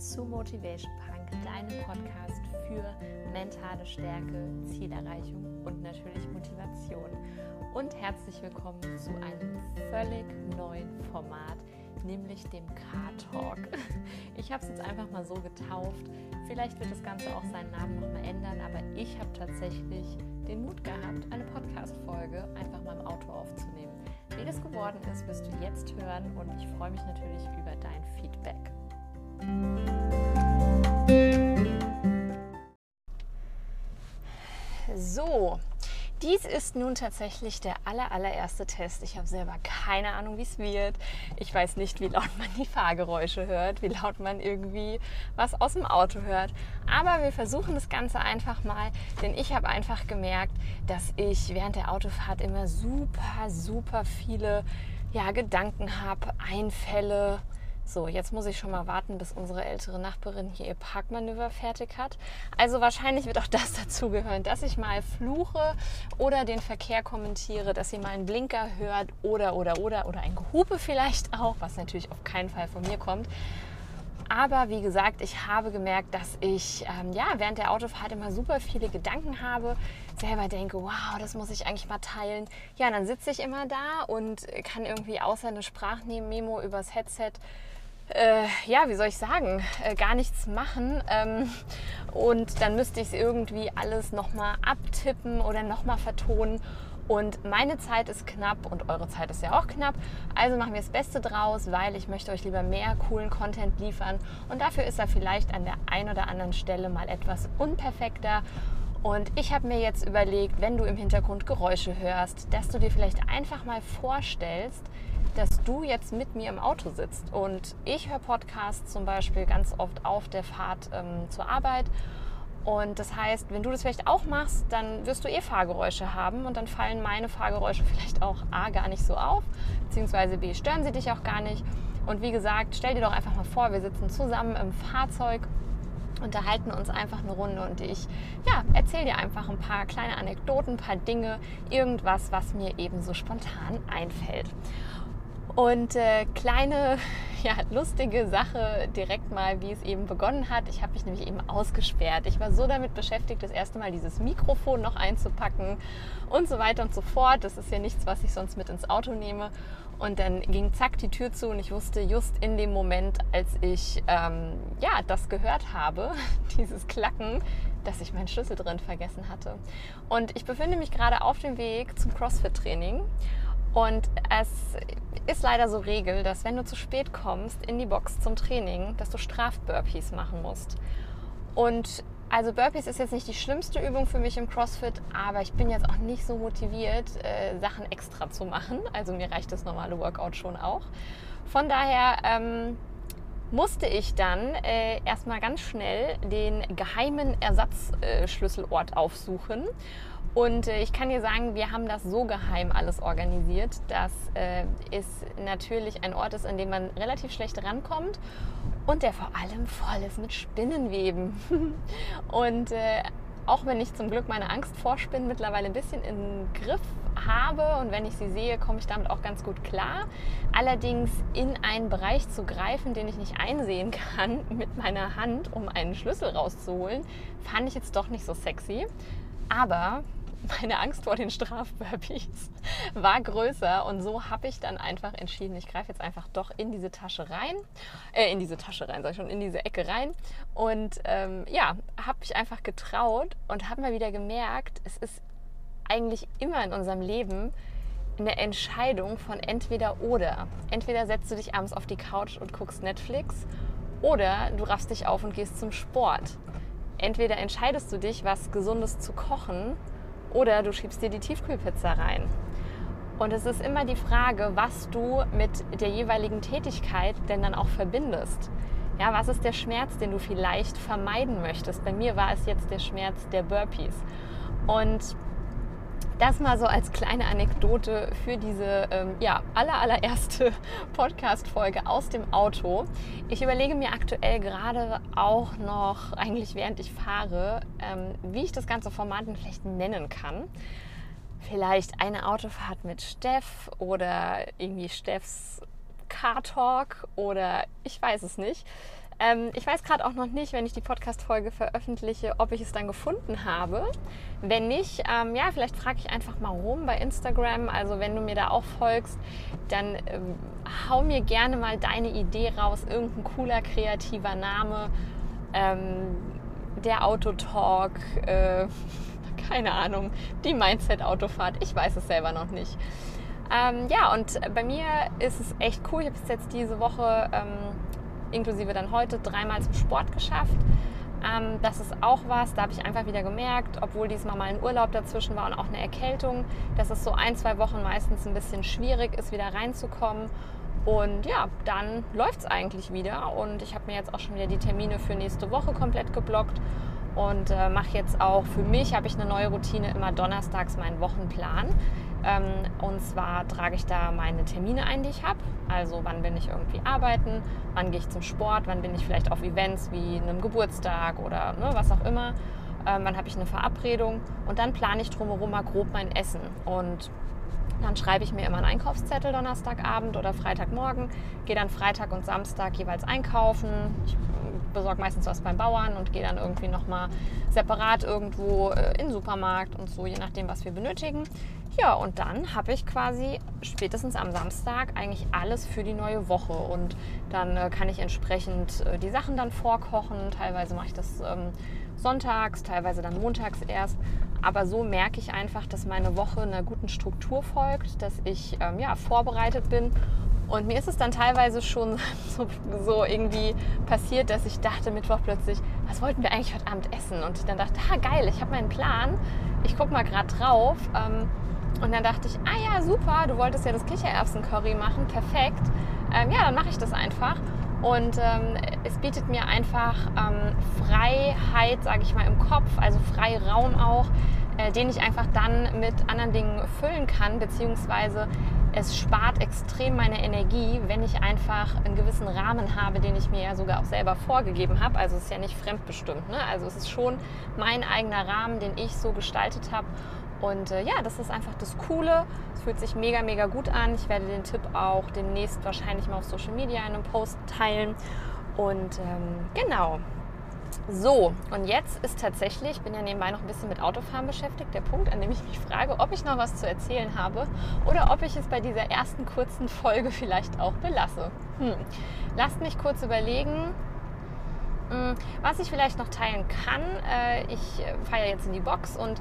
zu Motivation Punk, deinem Podcast für mentale Stärke, Zielerreichung und natürlich Motivation. Und herzlich willkommen zu einem völlig neuen Format, nämlich dem Car-Talk. Ich habe es jetzt einfach mal so getauft. Vielleicht wird das Ganze auch seinen Namen nochmal ändern, aber ich habe tatsächlich den Mut gehabt, eine Podcast-Folge einfach mal im Auto aufzunehmen. Wie das geworden ist, wirst du jetzt hören und ich freue mich natürlich über dein Feedback. So, dies ist nun tatsächlich der aller, allererste Test. Ich habe selber keine Ahnung, wie es wird. Ich weiß nicht, wie laut man die Fahrgeräusche hört, wie laut man irgendwie was aus dem Auto hört. Aber wir versuchen das Ganze einfach mal, denn ich habe einfach gemerkt, dass ich während der Autofahrt immer super, super viele ja, Gedanken habe, Einfälle, so, jetzt muss ich schon mal warten, bis unsere ältere Nachbarin hier ihr Parkmanöver fertig hat. Also wahrscheinlich wird auch das dazugehören, dass ich mal fluche oder den Verkehr kommentiere, dass ihr mal einen Blinker hört oder, oder, oder, oder ein Gehupe vielleicht auch, was natürlich auf keinen Fall von mir kommt. Aber wie gesagt, ich habe gemerkt, dass ich ähm, ja, während der Autofahrt immer super viele Gedanken habe, selber denke, wow, das muss ich eigentlich mal teilen. Ja, dann sitze ich immer da und kann irgendwie außer eine Sprachmemo übers Headset äh, ja, wie soll ich sagen, äh, gar nichts machen. Ähm, und dann müsste ich es irgendwie alles nochmal abtippen oder nochmal vertonen. Und meine Zeit ist knapp und eure Zeit ist ja auch knapp. Also machen wir das Beste draus, weil ich möchte euch lieber mehr coolen Content liefern. Und dafür ist er vielleicht an der einen oder anderen Stelle mal etwas unperfekter. Und ich habe mir jetzt überlegt, wenn du im Hintergrund Geräusche hörst, dass du dir vielleicht einfach mal vorstellst, dass du jetzt mit mir im Auto sitzt. Und ich höre Podcasts zum Beispiel ganz oft auf der Fahrt ähm, zur Arbeit. Und das heißt, wenn du das vielleicht auch machst, dann wirst du eh Fahrgeräusche haben und dann fallen meine Fahrgeräusche vielleicht auch A gar nicht so auf, beziehungsweise B stören sie dich auch gar nicht. Und wie gesagt, stell dir doch einfach mal vor, wir sitzen zusammen im Fahrzeug, unterhalten uns einfach eine Runde und ich ja, erzähle dir einfach ein paar kleine Anekdoten, ein paar Dinge, irgendwas, was mir eben so spontan einfällt. Und äh, kleine, ja, lustige Sache direkt mal, wie es eben begonnen hat. Ich habe mich nämlich eben ausgesperrt. Ich war so damit beschäftigt, das erste Mal dieses Mikrofon noch einzupacken und so weiter und so fort. Das ist ja nichts, was ich sonst mit ins Auto nehme. Und dann ging zack die Tür zu und ich wusste just in dem Moment, als ich ähm, ja, das gehört habe, dieses Klacken, dass ich meinen Schlüssel drin vergessen hatte. Und ich befinde mich gerade auf dem Weg zum CrossFit-Training. Und es ist leider so Regel, dass wenn du zu spät kommst in die Box zum Training, dass du Straf-Burpees machen musst. Und also Burpees ist jetzt nicht die schlimmste Übung für mich im CrossFit, aber ich bin jetzt auch nicht so motiviert, äh, Sachen extra zu machen. Also mir reicht das normale Workout schon auch. Von daher ähm, musste ich dann äh, erstmal ganz schnell den geheimen Ersatzschlüsselort äh, aufsuchen und äh, ich kann dir sagen, wir haben das so geheim alles organisiert, dass äh, es natürlich ein Ort ist, an dem man relativ schlecht rankommt und der vor allem voll ist mit Spinnenweben. und äh, auch wenn ich zum Glück meine Angst vor Spinnen mittlerweile ein bisschen im Griff habe und wenn ich sie sehe, komme ich damit auch ganz gut klar. Allerdings in einen Bereich zu greifen, den ich nicht einsehen kann mit meiner Hand, um einen Schlüssel rauszuholen, fand ich jetzt doch nicht so sexy. Aber meine Angst vor den Strafburpees war größer und so habe ich dann einfach entschieden, ich greife jetzt einfach doch in diese Tasche rein, äh, in diese Tasche rein, sag ich schon, in diese Ecke rein und ähm, ja, habe mich einfach getraut und habe mal wieder gemerkt, es ist eigentlich immer in unserem Leben eine Entscheidung von entweder oder. Entweder setzt du dich abends auf die Couch und guckst Netflix oder du raffst dich auf und gehst zum Sport. Entweder entscheidest du dich, was Gesundes zu kochen oder du schiebst dir die Tiefkühlpizza rein. Und es ist immer die Frage, was du mit der jeweiligen Tätigkeit denn dann auch verbindest. Ja, was ist der Schmerz, den du vielleicht vermeiden möchtest? Bei mir war es jetzt der Schmerz der Burpees. Und das mal so als kleine Anekdote für diese ähm, ja, aller, allererste Podcast-Folge aus dem Auto. Ich überlege mir aktuell gerade auch noch, eigentlich während ich fahre, ähm, wie ich das ganze Format vielleicht nennen kann. Vielleicht eine Autofahrt mit Steff oder irgendwie Steffs Car Talk oder ich weiß es nicht. Ähm, ich weiß gerade auch noch nicht, wenn ich die Podcast-Folge veröffentliche, ob ich es dann gefunden habe. Wenn nicht, ähm, ja, vielleicht frage ich einfach mal rum bei Instagram. Also wenn du mir da auch folgst, dann ähm, hau mir gerne mal deine Idee raus. Irgendein cooler, kreativer Name. Ähm, der Autotalk. Äh, keine Ahnung. Die Mindset-Autofahrt. Ich weiß es selber noch nicht. Ähm, ja, und bei mir ist es echt cool. Ich habe es jetzt diese Woche ähm, inklusive dann heute dreimal zum Sport geschafft. Ähm, das ist auch was, da habe ich einfach wieder gemerkt, obwohl diesmal mal ein Urlaub dazwischen war und auch eine Erkältung, dass es so ein, zwei Wochen meistens ein bisschen schwierig ist, wieder reinzukommen. Und ja, dann läuft es eigentlich wieder. Und ich habe mir jetzt auch schon wieder die Termine für nächste Woche komplett geblockt und äh, mache jetzt auch für mich, habe ich eine neue Routine, immer donnerstags meinen Wochenplan. Ähm, und zwar trage ich da meine Termine ein, die ich habe. Also wann bin ich irgendwie arbeiten, wann gehe ich zum Sport, wann bin ich vielleicht auf Events wie einem Geburtstag oder ne, was auch immer. Ähm, wann habe ich eine Verabredung und dann plane ich drumherum mal grob mein Essen. Und dann schreibe ich mir immer einen Einkaufszettel Donnerstagabend oder Freitagmorgen, gehe dann Freitag und Samstag jeweils einkaufen. Ich besorge meistens was beim Bauern und gehe dann irgendwie nochmal separat irgendwo äh, in den Supermarkt und so, je nachdem, was wir benötigen. Ja, und dann habe ich quasi spätestens am Samstag eigentlich alles für die neue Woche. Und dann äh, kann ich entsprechend äh, die Sachen dann vorkochen. Teilweise mache ich das ähm, sonntags, teilweise dann montags erst. Aber so merke ich einfach, dass meine Woche einer guten Struktur folgt, dass ich ähm, ja, vorbereitet bin. Und mir ist es dann teilweise schon so, so, irgendwie passiert, dass ich dachte Mittwoch plötzlich, was wollten wir eigentlich heute Abend essen? Und dann dachte, ah geil, ich habe meinen Plan. Ich gucke mal gerade drauf. Ähm, und dann dachte ich, ah ja, super, du wolltest ja das Kichererbsen-Curry machen, perfekt. Ähm, ja, dann mache ich das einfach. Und ähm, es bietet mir einfach ähm, Freiheit, sage ich mal, im Kopf, also Freiraum auch, äh, den ich einfach dann mit anderen Dingen füllen kann, beziehungsweise es spart extrem meine Energie, wenn ich einfach einen gewissen Rahmen habe, den ich mir ja sogar auch selber vorgegeben habe. Also es ist ja nicht fremdbestimmt. Ne? Also es ist schon mein eigener Rahmen, den ich so gestaltet habe. Und äh, ja, das ist einfach das Coole. Es fühlt sich mega, mega gut an. Ich werde den Tipp auch demnächst wahrscheinlich mal auf Social Media in einem Post teilen. Und ähm, genau. So, und jetzt ist tatsächlich, ich bin ja nebenbei noch ein bisschen mit Autofahren beschäftigt, der Punkt, an dem ich mich frage, ob ich noch was zu erzählen habe oder ob ich es bei dieser ersten kurzen Folge vielleicht auch belasse. Hm. Lasst mich kurz überlegen, hm, was ich vielleicht noch teilen kann. Äh, ich äh, fahre jetzt in die Box und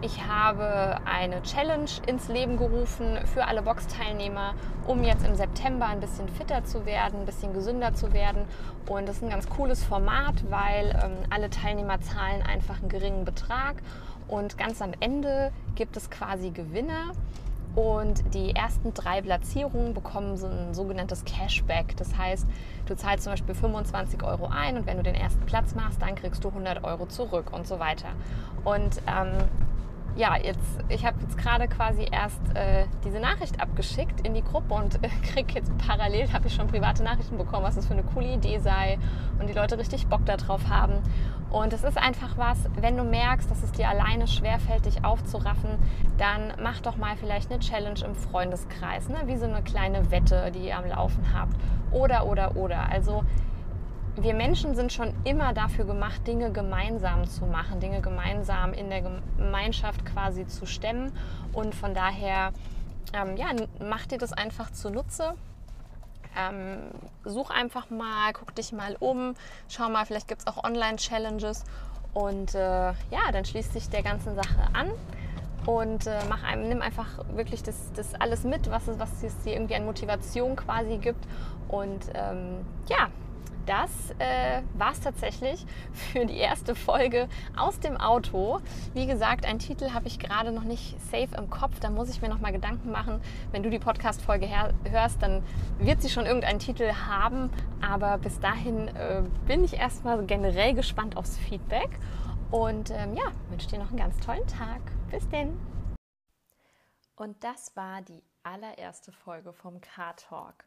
ich habe eine Challenge ins Leben gerufen für alle Box-Teilnehmer, um jetzt im September ein bisschen fitter zu werden, ein bisschen gesünder zu werden. Und das ist ein ganz cooles Format, weil ähm, alle Teilnehmer zahlen einfach einen geringen Betrag. Und ganz am Ende gibt es quasi Gewinner. Und die ersten drei Platzierungen bekommen so ein sogenanntes Cashback. Das heißt, du zahlst zum Beispiel 25 Euro ein und wenn du den ersten Platz machst, dann kriegst du 100 Euro zurück und so weiter. Und ähm, ja, jetzt, ich habe jetzt gerade quasi erst äh, diese Nachricht abgeschickt in die Gruppe und äh, kriege jetzt parallel, habe ich schon private Nachrichten bekommen, was das für eine coole Idee sei und die Leute richtig Bock darauf haben. Und es ist einfach was, wenn du merkst, dass es dir alleine schwerfällt, dich aufzuraffen, dann mach doch mal vielleicht eine Challenge im Freundeskreis, ne? wie so eine kleine Wette, die ihr am Laufen habt. Oder, oder, oder. Also wir Menschen sind schon immer dafür gemacht, Dinge gemeinsam zu machen, Dinge gemeinsam in der Gemeinschaft quasi zu stemmen. Und von daher, ähm, ja, mach dir das einfach zunutze. Ähm, such einfach mal, guck dich mal um, schau mal, vielleicht gibt es auch Online-Challenges. Und äh, ja, dann schließt sich der ganzen Sache an und äh, mach einem, nimm einfach wirklich das, das alles mit, was es, was es dir irgendwie an Motivation quasi gibt. Und ähm, ja, das äh, war es tatsächlich für die erste Folge aus dem Auto. Wie gesagt, einen Titel habe ich gerade noch nicht safe im Kopf. Da muss ich mir noch mal Gedanken machen. Wenn du die Podcast-Folge hörst, dann wird sie schon irgendeinen Titel haben. Aber bis dahin äh, bin ich erstmal generell gespannt aufs Feedback. Und ähm, ja, wünsche dir noch einen ganz tollen Tag. Bis denn. Und das war die allererste Folge vom Car Talk.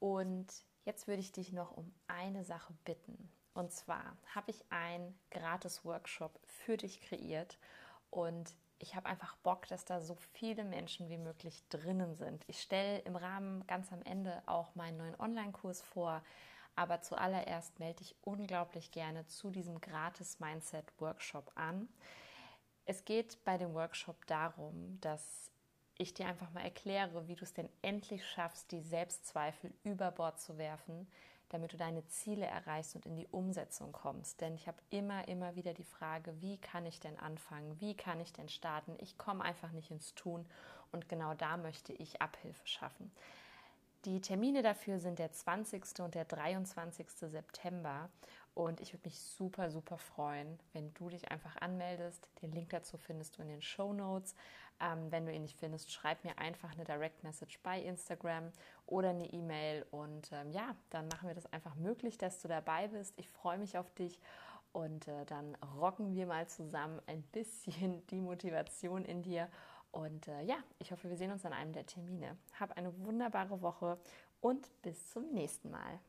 Und Jetzt würde ich dich noch um eine Sache bitten. Und zwar habe ich einen Gratis-Workshop für dich kreiert und ich habe einfach Bock, dass da so viele Menschen wie möglich drinnen sind. Ich stelle im Rahmen ganz am Ende auch meinen neuen Online-Kurs vor, Aber zuallererst melde dich unglaublich gerne zu diesem gratis Mindset Workshop an. Es geht bei dem Workshop darum, dass ich dir einfach mal erkläre, wie du es denn endlich schaffst, die Selbstzweifel über Bord zu werfen, damit du deine Ziele erreichst und in die Umsetzung kommst. Denn ich habe immer, immer wieder die Frage, wie kann ich denn anfangen? Wie kann ich denn starten? Ich komme einfach nicht ins Tun und genau da möchte ich Abhilfe schaffen. Die Termine dafür sind der 20. und der 23. September und ich würde mich super, super freuen, wenn du dich einfach anmeldest. Den Link dazu findest du in den Show Notes. Ähm, wenn du ihn nicht findest, schreib mir einfach eine Direct Message bei Instagram oder eine E-Mail und ähm, ja, dann machen wir das einfach möglich, dass du dabei bist. Ich freue mich auf dich und äh, dann rocken wir mal zusammen ein bisschen die Motivation in dir und äh, ja, ich hoffe, wir sehen uns an einem der Termine. Hab eine wunderbare Woche und bis zum nächsten Mal.